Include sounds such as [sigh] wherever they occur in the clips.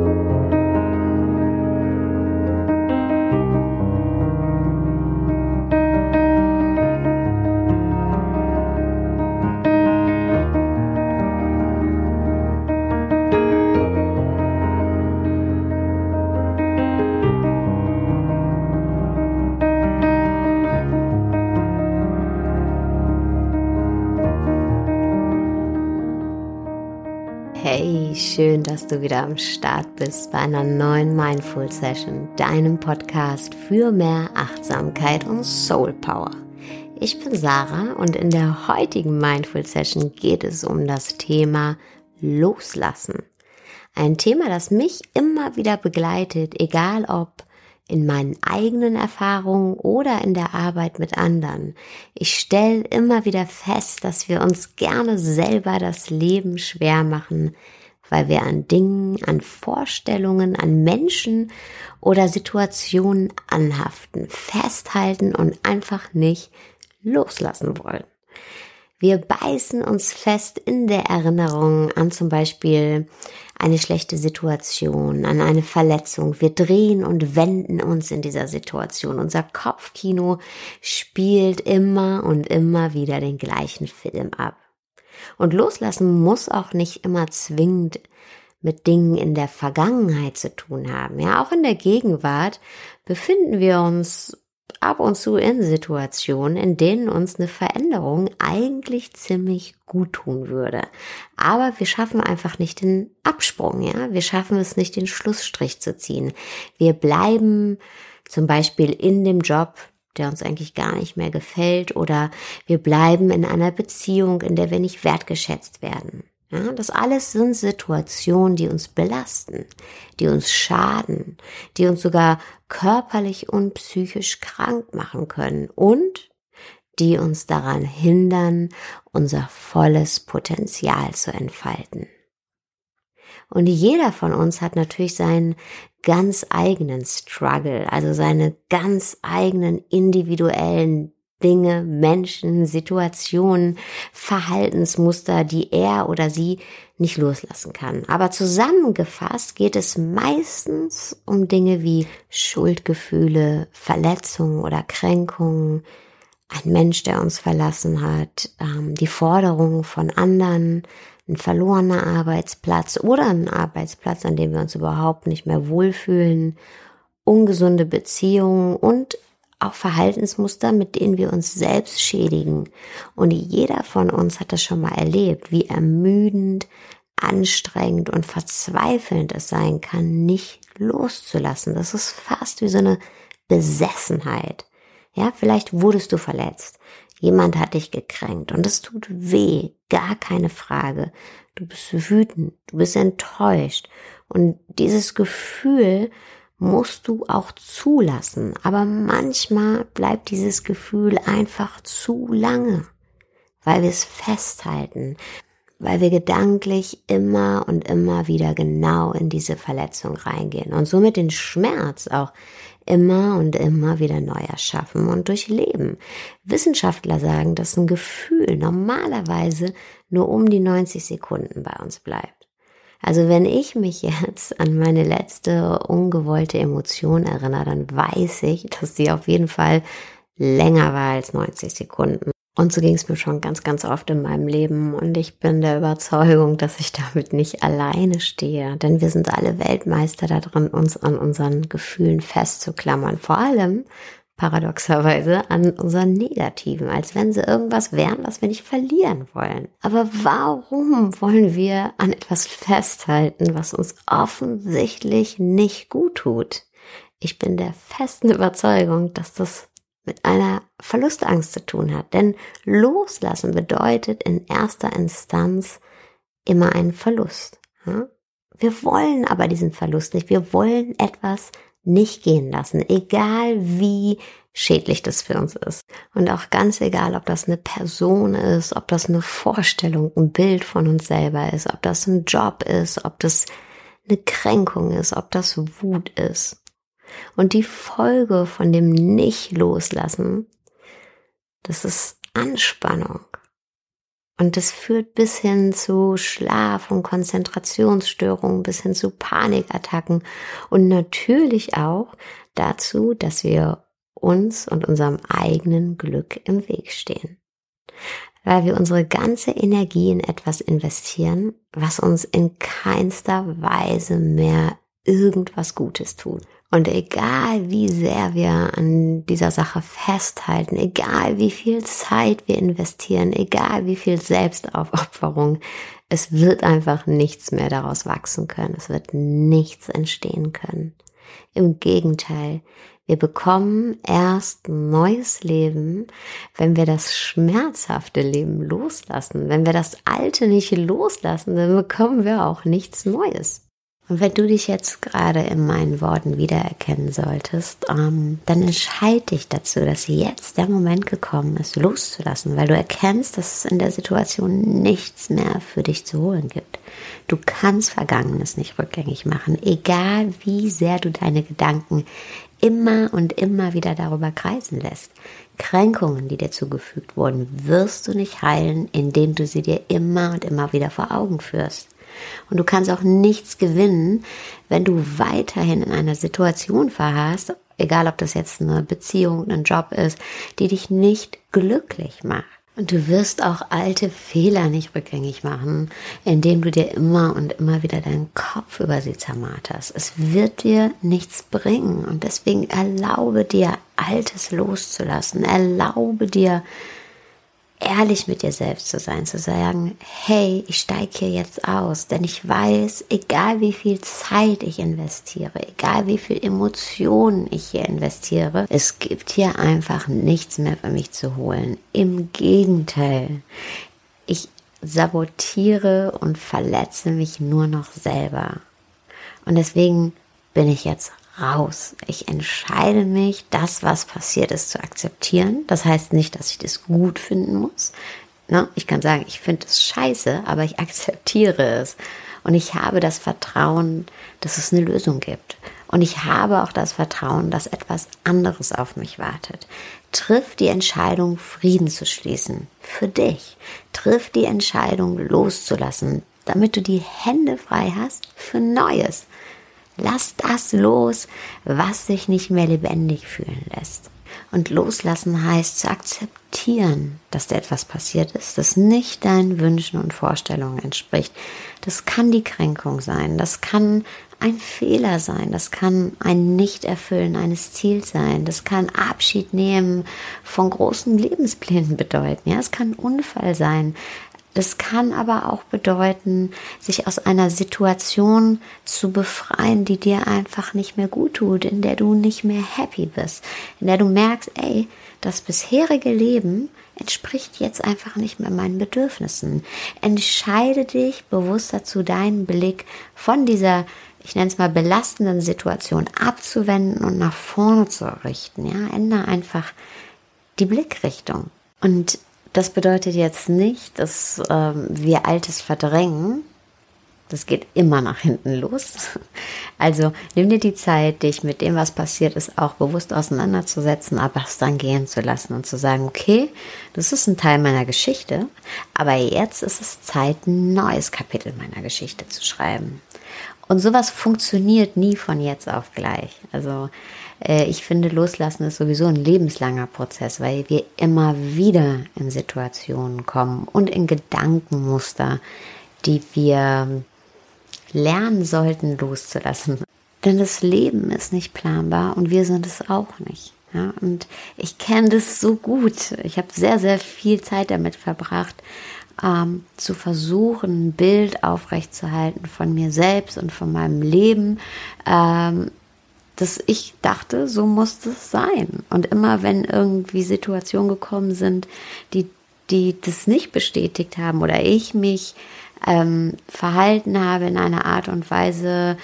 Hey, dass du wieder am Start bist bei einer neuen Mindful Session, deinem Podcast für mehr Achtsamkeit und Soul Power. Ich bin Sarah und in der heutigen Mindful Session geht es um das Thema Loslassen. Ein Thema, das mich immer wieder begleitet, egal ob in meinen eigenen Erfahrungen oder in der Arbeit mit anderen. Ich stelle immer wieder fest, dass wir uns gerne selber das Leben schwer machen, weil wir an Dingen, an Vorstellungen, an Menschen oder Situationen anhaften, festhalten und einfach nicht loslassen wollen. Wir beißen uns fest in der Erinnerung an zum Beispiel eine schlechte Situation, an eine Verletzung. Wir drehen und wenden uns in dieser Situation. Unser Kopfkino spielt immer und immer wieder den gleichen Film ab. Und loslassen muss auch nicht immer zwingend mit Dingen in der Vergangenheit zu tun haben. Ja, auch in der Gegenwart befinden wir uns ab und zu in Situationen, in denen uns eine Veränderung eigentlich ziemlich gut tun würde. Aber wir schaffen einfach nicht den Absprung, ja. Wir schaffen es nicht, den Schlussstrich zu ziehen. Wir bleiben zum Beispiel in dem Job, der uns eigentlich gar nicht mehr gefällt, oder wir bleiben in einer Beziehung, in der wir nicht wertgeschätzt werden. Ja, das alles sind Situationen, die uns belasten, die uns schaden, die uns sogar körperlich und psychisch krank machen können und die uns daran hindern, unser volles Potenzial zu entfalten. Und jeder von uns hat natürlich seinen ganz eigenen Struggle, also seine ganz eigenen individuellen Dinge, Menschen, Situationen, Verhaltensmuster, die er oder sie nicht loslassen kann. Aber zusammengefasst geht es meistens um Dinge wie Schuldgefühle, Verletzungen oder Kränkungen, ein Mensch, der uns verlassen hat, ähm, die Forderungen von anderen, ein verlorener Arbeitsplatz oder ein Arbeitsplatz, an dem wir uns überhaupt nicht mehr wohlfühlen, ungesunde Beziehungen und auch Verhaltensmuster, mit denen wir uns selbst schädigen. Und jeder von uns hat das schon mal erlebt, wie ermüdend, anstrengend und verzweifelnd es sein kann, nicht loszulassen. Das ist fast wie so eine Besessenheit. Ja, vielleicht wurdest du verletzt. Jemand hat dich gekränkt und es tut weh, gar keine Frage. Du bist wütend, du bist enttäuscht und dieses Gefühl musst du auch zulassen. Aber manchmal bleibt dieses Gefühl einfach zu lange, weil wir es festhalten, weil wir gedanklich immer und immer wieder genau in diese Verletzung reingehen und somit den Schmerz auch immer und immer wieder neu erschaffen und durchleben. Wissenschaftler sagen, dass ein Gefühl normalerweise nur um die 90 Sekunden bei uns bleibt. Also wenn ich mich jetzt an meine letzte ungewollte Emotion erinnere, dann weiß ich, dass sie auf jeden Fall länger war als 90 Sekunden. Und so ging es mir schon ganz, ganz oft in meinem Leben. Und ich bin der Überzeugung, dass ich damit nicht alleine stehe. Denn wir sind alle Weltmeister darin, uns an unseren Gefühlen festzuklammern. Vor allem, paradoxerweise an unseren Negativen, als wenn sie irgendwas wären, was wir nicht verlieren wollen. Aber warum wollen wir an etwas festhalten, was uns offensichtlich nicht gut tut? Ich bin der festen Überzeugung, dass das mit einer Verlustangst zu tun hat. Denn loslassen bedeutet in erster Instanz immer einen Verlust. Wir wollen aber diesen Verlust nicht. Wir wollen etwas nicht gehen lassen, egal wie schädlich das für uns ist. Und auch ganz egal, ob das eine Person ist, ob das eine Vorstellung, ein Bild von uns selber ist, ob das ein Job ist, ob das eine Kränkung ist, ob das Wut ist. Und die Folge von dem Nicht loslassen, das ist Anspannung. Und das führt bis hin zu Schlaf- und Konzentrationsstörungen, bis hin zu Panikattacken und natürlich auch dazu, dass wir uns und unserem eigenen Glück im Weg stehen. Weil wir unsere ganze Energie in etwas investieren, was uns in keinster Weise mehr irgendwas Gutes tut. Und egal wie sehr wir an dieser Sache festhalten, egal wie viel Zeit wir investieren, egal wie viel Selbstaufopferung, es wird einfach nichts mehr daraus wachsen können. Es wird nichts entstehen können. Im Gegenteil, wir bekommen erst neues Leben, wenn wir das schmerzhafte Leben loslassen. Wenn wir das Alte nicht loslassen, dann bekommen wir auch nichts Neues. Und wenn du dich jetzt gerade in meinen Worten wiedererkennen solltest, ähm, dann entscheide dich dazu, dass jetzt der Moment gekommen ist, loszulassen, weil du erkennst, dass es in der Situation nichts mehr für dich zu holen gibt. Du kannst Vergangenes nicht rückgängig machen, egal wie sehr du deine Gedanken immer und immer wieder darüber kreisen lässt. Kränkungen, die dir zugefügt wurden, wirst du nicht heilen, indem du sie dir immer und immer wieder vor Augen führst. Und du kannst auch nichts gewinnen, wenn du weiterhin in einer Situation verharrst, egal ob das jetzt eine Beziehung, ein Job ist, die dich nicht glücklich macht. Und du wirst auch alte Fehler nicht rückgängig machen, indem du dir immer und immer wieder deinen Kopf über sie zermarterst. Es wird dir nichts bringen. Und deswegen erlaube dir, Altes loszulassen. Erlaube dir, ehrlich mit dir selbst zu sein, zu sagen, hey, ich steige hier jetzt aus, denn ich weiß, egal wie viel Zeit ich investiere, egal wie viel Emotionen ich hier investiere, es gibt hier einfach nichts mehr für mich zu holen. Im Gegenteil, ich sabotiere und verletze mich nur noch selber. Und deswegen bin ich jetzt raus. Ich entscheide mich, das, was passiert ist, zu akzeptieren. Das heißt nicht, dass ich das gut finden muss. Ne? Ich kann sagen, ich finde es scheiße, aber ich [laughs] akzeptiere es. Und ich habe das Vertrauen, dass es eine Lösung gibt. Und ich habe auch das Vertrauen, dass etwas anderes auf mich wartet. Triff die Entscheidung, Frieden zu schließen. Für dich. Triff die Entscheidung, loszulassen, damit du die Hände frei hast für Neues. Lass das los, was sich nicht mehr lebendig fühlen lässt. Und loslassen heißt zu akzeptieren, dass dir etwas passiert ist, das nicht deinen Wünschen und Vorstellungen entspricht. Das kann die Kränkung sein, das kann ein Fehler sein, das kann ein Nichterfüllen eines Ziels sein, das kann Abschied nehmen von großen Lebensplänen bedeuten. Ja, es kann Unfall sein, das kann aber auch bedeuten, sich aus einer Situation zu befreien, die dir einfach nicht mehr gut tut, in der du nicht mehr happy bist, in der du merkst, ey, das bisherige Leben entspricht jetzt einfach nicht mehr meinen Bedürfnissen. Entscheide dich bewusst dazu, deinen Blick von dieser, ich nenne es mal, belastenden Situation abzuwenden und nach vorne zu richten. Ja, ändere einfach die Blickrichtung. Und das bedeutet jetzt nicht, dass ähm, wir Altes verdrängen. Das geht immer nach hinten los. [laughs] Also nimm dir die Zeit, dich mit dem, was passiert ist, auch bewusst auseinanderzusetzen, aber es dann gehen zu lassen und zu sagen, okay, das ist ein Teil meiner Geschichte, aber jetzt ist es Zeit, ein neues Kapitel meiner Geschichte zu schreiben. Und sowas funktioniert nie von jetzt auf gleich. Also äh, ich finde, Loslassen ist sowieso ein lebenslanger Prozess, weil wir immer wieder in Situationen kommen und in Gedankenmuster, die wir lernen sollten loszulassen. Denn das Leben ist nicht planbar und wir sind es auch nicht. Ja, und ich kenne das so gut. Ich habe sehr, sehr viel Zeit damit verbracht, ähm, zu versuchen, ein Bild aufrechtzuerhalten von mir selbst und von meinem Leben, ähm, dass ich dachte, so muss das sein. Und immer wenn irgendwie Situationen gekommen sind, die, die das nicht bestätigt haben oder ich mich ähm, verhalten habe in einer Art und Weise,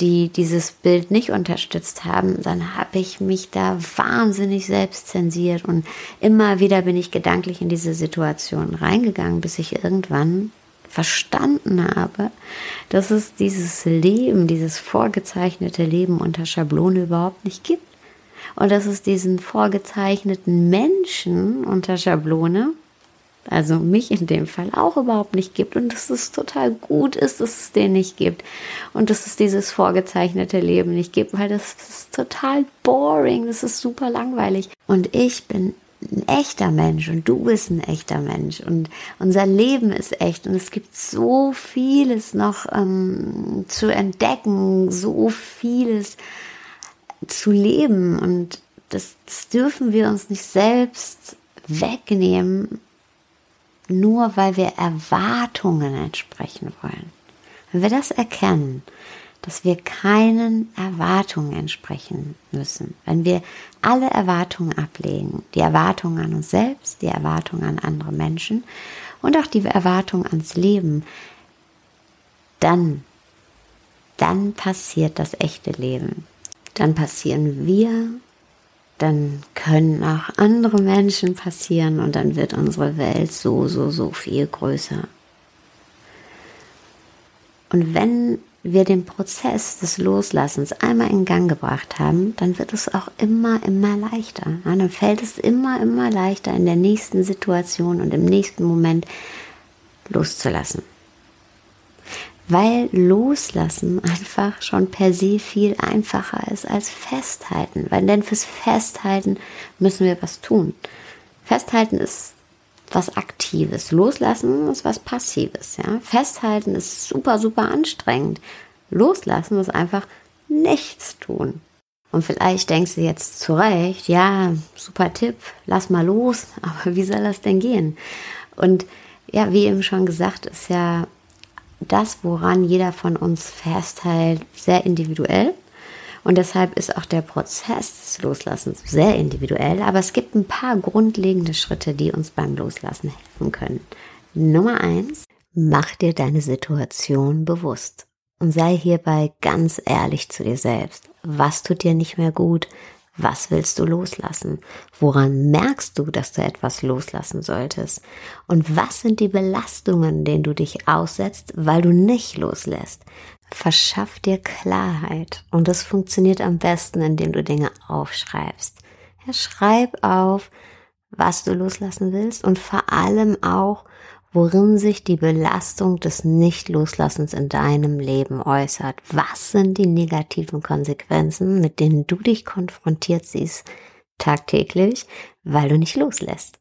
die dieses Bild nicht unterstützt haben, dann habe ich mich da wahnsinnig selbst zensiert und immer wieder bin ich gedanklich in diese Situation reingegangen, bis ich irgendwann verstanden habe, dass es dieses Leben, dieses vorgezeichnete Leben unter Schablone überhaupt nicht gibt. Und dass es diesen vorgezeichneten Menschen unter Schablone also mich in dem Fall auch überhaupt nicht gibt und dass es total gut ist, dass es den nicht gibt und dass es dieses vorgezeichnete Leben nicht gibt, weil das ist total boring, das ist super langweilig. Und ich bin ein echter Mensch und du bist ein echter Mensch und unser Leben ist echt und es gibt so vieles noch ähm, zu entdecken, so vieles zu leben und das, das dürfen wir uns nicht selbst wegnehmen, nur weil wir Erwartungen entsprechen wollen. Wenn wir das erkennen, dass wir keinen Erwartungen entsprechen müssen, wenn wir alle Erwartungen ablegen, die Erwartungen an uns selbst, die Erwartungen an andere Menschen und auch die Erwartungen ans Leben, dann, dann passiert das echte Leben. Dann passieren wir dann können auch andere Menschen passieren und dann wird unsere Welt so, so, so viel größer. Und wenn wir den Prozess des Loslassens einmal in Gang gebracht haben, dann wird es auch immer, immer leichter. dann fällt es immer, immer leichter in der nächsten Situation und im nächsten Moment loszulassen weil Loslassen [laughs] einfach schon per se viel einfacher ist als Festhalten. Weil denn fürs Festhalten müssen wir was tun. Festhalten ist was Aktives. Loslassen ist was Passives. Ja? Festhalten ist super, super anstrengend. Loslassen ist einfach nichts tun. Und vielleicht denkst du jetzt zurecht, ja, super Tipp, lass mal los, [laughs] aber wie soll das denn gehen? Und ja, wie eben schon gesagt, ist ja das, woran jeder von uns festhält, sehr individuell. Und deshalb ist auch der Prozess des Loslassens sehr individuell. Aber es gibt ein paar grundlegende Schritte, die uns beim Loslassen helfen können. Nummer eins, mach dir deine Situation bewusst. Und sei hierbei ganz ehrlich zu dir selbst. Was tut dir nicht mehr gut? Was willst du loslassen? Woran merkst du, dass du etwas loslassen solltest? Und was sind die Belastungen, denen du dich aussetzt, weil du nicht loslässt? Verschaff dir Klarheit. Und das funktioniert am besten, indem du Dinge aufschreibst. Ja, schreib auf, was du loslassen willst und vor allem auch, worin sich die Belastung des Nichtloslassens in deinem Leben äußert. Was sind die negativen Konsequenzen, mit denen du dich konfrontiert siehst tagtäglich, weil du nicht loslässt?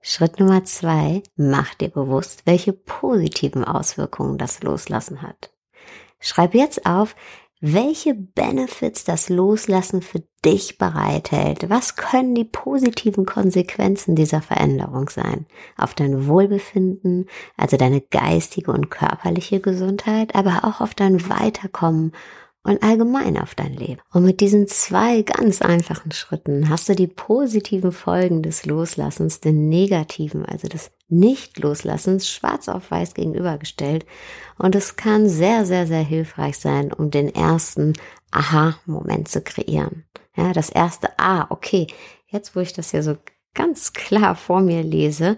Schritt Nummer zwei, mach dir bewusst, welche positiven Auswirkungen das Loslassen hat. Schreib jetzt auf, welche Benefits das Loslassen für dich bereithält. Was können die positiven Konsequenzen dieser Veränderung sein? Auf dein Wohlbefinden, also deine geistige und körperliche Gesundheit, aber auch auf dein Weiterkommen und allgemein auf dein Leben. Und mit diesen zwei ganz einfachen Schritten hast du die positiven Folgen des Loslassens, den negativen, also des Nicht-Loslassens, schwarz auf weiß gegenübergestellt. Und es kann sehr, sehr, sehr hilfreich sein, um den ersten Aha-Moment zu kreieren. Ja, das erste, ah, okay, jetzt wo ich das hier so ganz klar vor mir lese,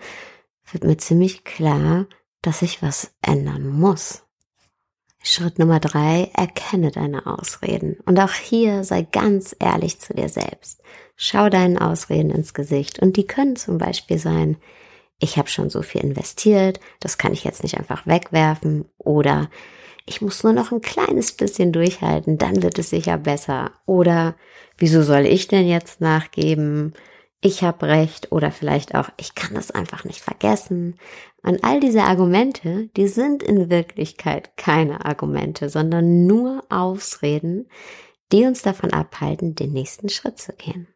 wird mir ziemlich klar, dass ich was ändern muss. Schritt Nummer drei, erkenne deine Ausreden. Und auch hier sei ganz ehrlich zu dir selbst. Schau deinen Ausreden ins Gesicht. Und die können zum Beispiel sein, ich habe schon so viel investiert, das kann ich jetzt nicht einfach wegwerfen. Oder ich muss nur noch ein kleines bisschen durchhalten, dann wird es sicher besser. Oder wieso soll ich denn jetzt nachgeben? ich habe recht oder vielleicht auch, ich kann das einfach nicht vergessen. Und all diese Argumente, die sind in Wirklichkeit keine Argumente, sondern nur Ausreden, die uns davon abhalten, den nächsten Schritt zu gehen.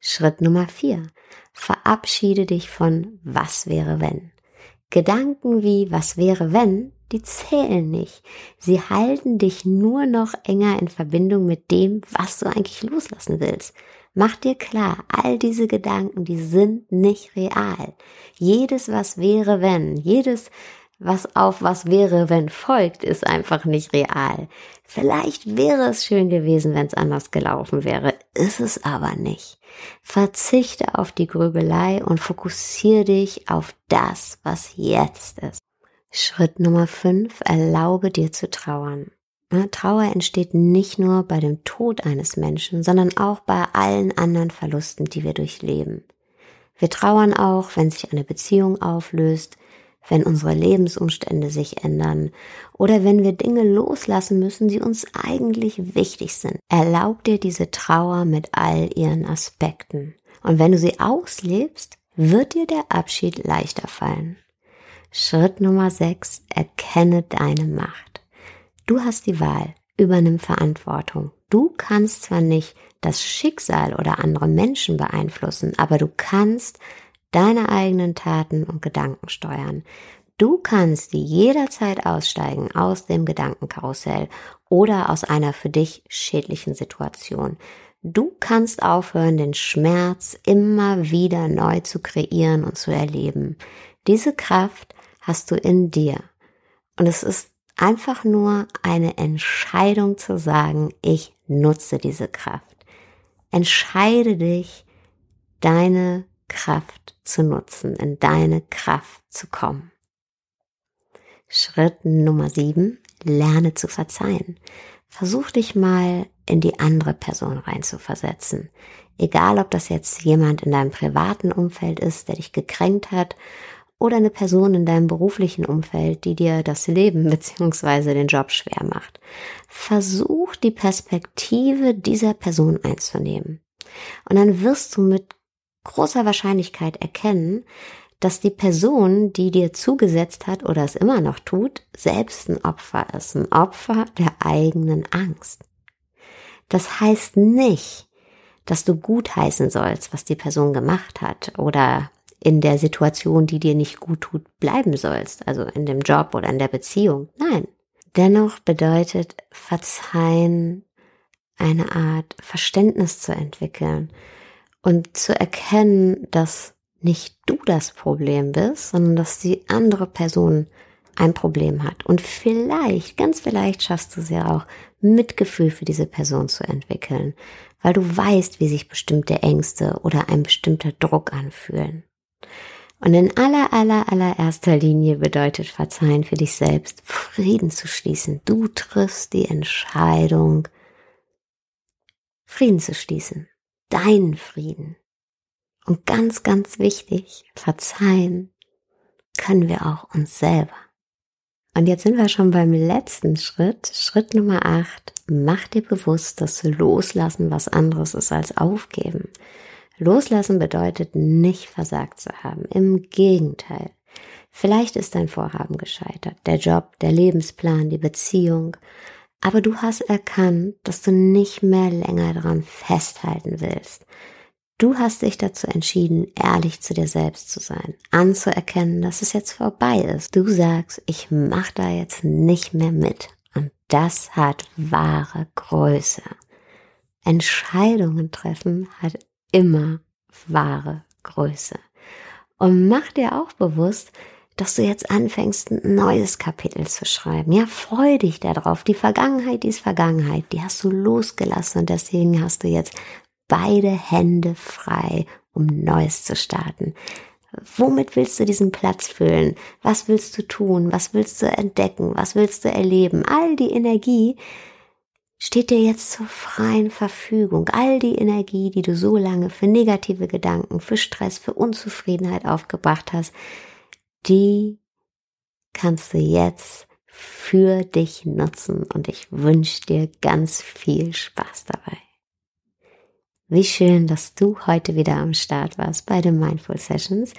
Schritt Nummer vier. Verabschiede dich von was wäre wenn. Gedanken wie was wäre wenn, die zählen nicht. Sie halten dich nur noch enger in Verbindung mit dem, was du eigentlich loslassen willst. Mach dir klar, all diese Gedanken, die sind nicht real. Jedes was wäre wenn, jedes was auf was wäre wenn folgt, ist einfach nicht real. Vielleicht wäre es schön gewesen, wenn es anders gelaufen wäre, ist es aber nicht. Verzichte auf die Grübelei und fokussiere dich auf das, was jetzt ist. Schritt Nummer 5, erlaube dir zu trauern. Trauer entsteht nicht nur bei dem Tod eines Menschen, sondern auch bei allen anderen Verlusten, die wir durchleben. Wir trauern auch, wenn sich eine Beziehung auflöst, wenn unsere Lebensumstände sich ändern oder wenn wir Dinge loslassen müssen, die uns eigentlich wichtig sind. Erlaub dir diese Trauer mit all ihren Aspekten. Und wenn du sie auslebst, wird dir der Abschied leichter fallen. Schritt Nummer 6. Erkenne deine Macht. Du hast die Wahl. Übernimm Verantwortung. Du kannst zwar nicht das Schicksal oder andere Menschen beeinflussen, aber du kannst deine eigenen Taten und Gedanken steuern. Du kannst jederzeit aussteigen aus dem Gedankenkarussell oder aus einer für dich schädlichen Situation. Du kannst aufhören, den Schmerz immer wieder neu zu kreieren und zu erleben. Diese Kraft hast du in dir. Und es ist einfach nur eine Entscheidung zu sagen, ich nutze diese Kraft. Entscheide dich, deine Kraft zu nutzen, in deine Kraft zu kommen. Schritt Nummer sieben, lerne zu verzeihen. Versuch dich mal in die andere Person reinzuversetzen. Egal, ob das jetzt jemand in deinem privaten Umfeld ist, der dich gekränkt hat, oder eine Person in deinem beruflichen Umfeld, die dir das Leben [laughs] bzw. den Job schwer macht. Versuch die Perspektive dieser Person einzunehmen. Und dann wirst du mit großer Wahrscheinlichkeit erkennen, dass die Person, die dir zugesetzt hat oder es immer noch tut, selbst ein Opfer ist, ein Opfer der eigenen Angst. Das heißt nicht, dass du gutheißen sollst, was die Person gemacht hat oder in der Situation, die dir nicht gut tut, bleiben sollst, also in dem Job oder in der Beziehung. Nein. Dennoch bedeutet Verzeihen eine Art Verständnis zu entwickeln, und zu erkennen, dass nicht du das Problem bist, sondern dass die andere Person ein Problem hat. Und vielleicht, ganz vielleicht schaffst du es ja auch, Mitgefühl für diese Person zu entwickeln, weil du weißt, wie sich bestimmte Ängste oder ein bestimmter Druck anfühlen. Und in aller, aller, allererster Linie bedeutet Verzeihen für dich selbst, Frieden zu schließen. Du triffst die Entscheidung, Frieden zu schließen deinen Frieden. Und ganz, ganz wichtig, verzeihen können wir auch uns selber. Und jetzt sind wir schon beim letzten Schritt. Schritt Nummer 8. Mach dir bewusst, dass Loslassen was anderes ist als Aufgeben. Loslassen bedeutet nicht versagt zu haben. Im Gegenteil. Vielleicht ist dein Vorhaben gescheitert. Der Job, der Lebensplan, die Beziehung. Aber du hast erkannt, dass du nicht mehr länger daran festhalten willst. Du hast dich dazu entschieden, ehrlich zu dir selbst zu sein, anzuerkennen, dass es jetzt vorbei ist. Du sagst, ich mach da jetzt nicht mehr mit. Und das hat wahre Größe. Entscheidungen treffen hat immer wahre Größe. Und mach dir auch bewusst, dass du jetzt anfängst, ein neues Kapitel zu schreiben. Ja, freu dich darauf. Die Vergangenheit, die ist Vergangenheit. Die hast du losgelassen und deswegen hast du jetzt beide Hände frei, um Neues zu starten. Womit willst du diesen Platz füllen? Was willst du tun? Was willst du entdecken? Was willst du erleben? All die Energie steht dir jetzt zur freien Verfügung. All die Energie, die du so lange für negative Gedanken, für Stress, für Unzufriedenheit aufgebracht hast, die kannst du jetzt für dich nutzen und ich wünsche dir ganz viel Spaß dabei. Wie schön, dass du heute wieder am Start warst bei den Mindful Sessions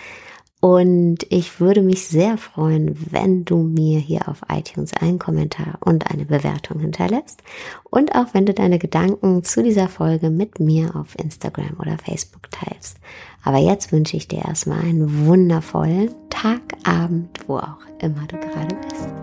und ich würde mich sehr freuen, wenn du mir hier auf iTunes einen Kommentar und eine Bewertung hinterlässt. Und auch wenn du deine Gedanken zu dieser Folge mit mir auf Instagram oder Facebook teilst. Aber jetzt wünsche ich dir erstmal einen wundervollen Tag, Abend, wo auch immer du gerade bist.